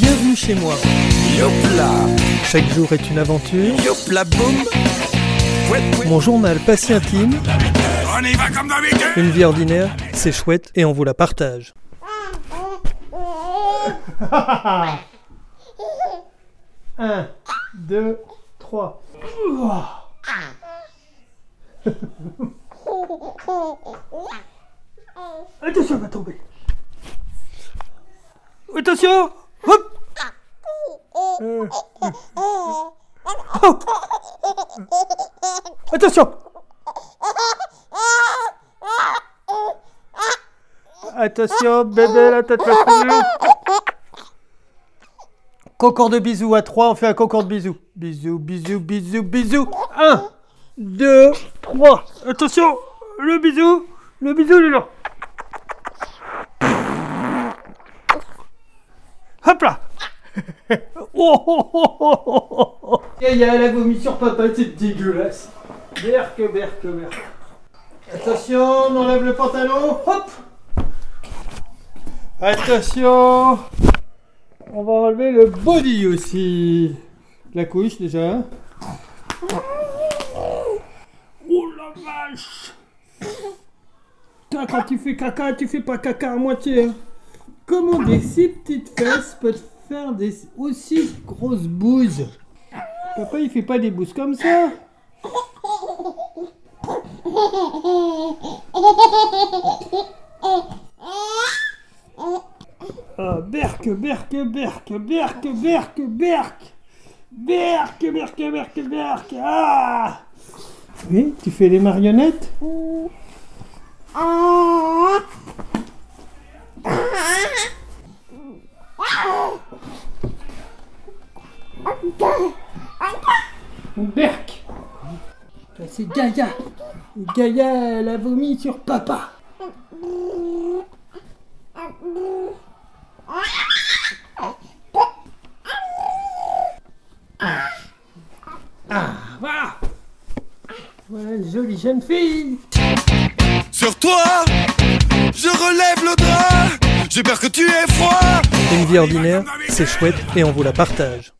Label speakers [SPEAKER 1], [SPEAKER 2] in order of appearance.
[SPEAKER 1] Bienvenue chez moi.
[SPEAKER 2] Yopla,
[SPEAKER 1] Chaque jour est une aventure.
[SPEAKER 2] yopla boum.
[SPEAKER 1] Mon journal pas si intime.
[SPEAKER 2] On y va comme d'habitude.
[SPEAKER 1] Une vie ordinaire, c'est chouette et on vous la partage. Un, deux, trois. Attention, elle va tomber. Attention Hop Euh. Attention Attention, bébé, la tête va. Concours de bisous à 3, on fait un concours de bisous. Bisous, bisous, bisous, bisous. 1, 2, 3. Attention, le bisou, le bisou, est là. Hop là. Oh, oh, oh, oh, oh, oh. A vomi sur papa, c'est dégueulasse. Berque, berque, berque. Attention, on enlève le pantalon. Hop Attention On va enlever le body aussi. La couche déjà. Oh la vache Toi, quand tu fais caca, tu fais pas caca à moitié. hein. Comment des si petites fesses peuvent faire des aussi grosses bouses Papa, il fait pas des bouses comme ça. Ah, berque, berque, berque, berque, berque, berque. Berque, berque, berque, berque. Ah Oui, tu fais les marionnettes? Ça, C'est Gaïa Gaïa, elle a vomi sur papa Ah, voilà Voilà, jolie jeune fille
[SPEAKER 2] Sur toi, je relève le drap. J'ai peur que tu aies froid.
[SPEAKER 1] Une vie ordinaire, c'est chouette et on vous la partage.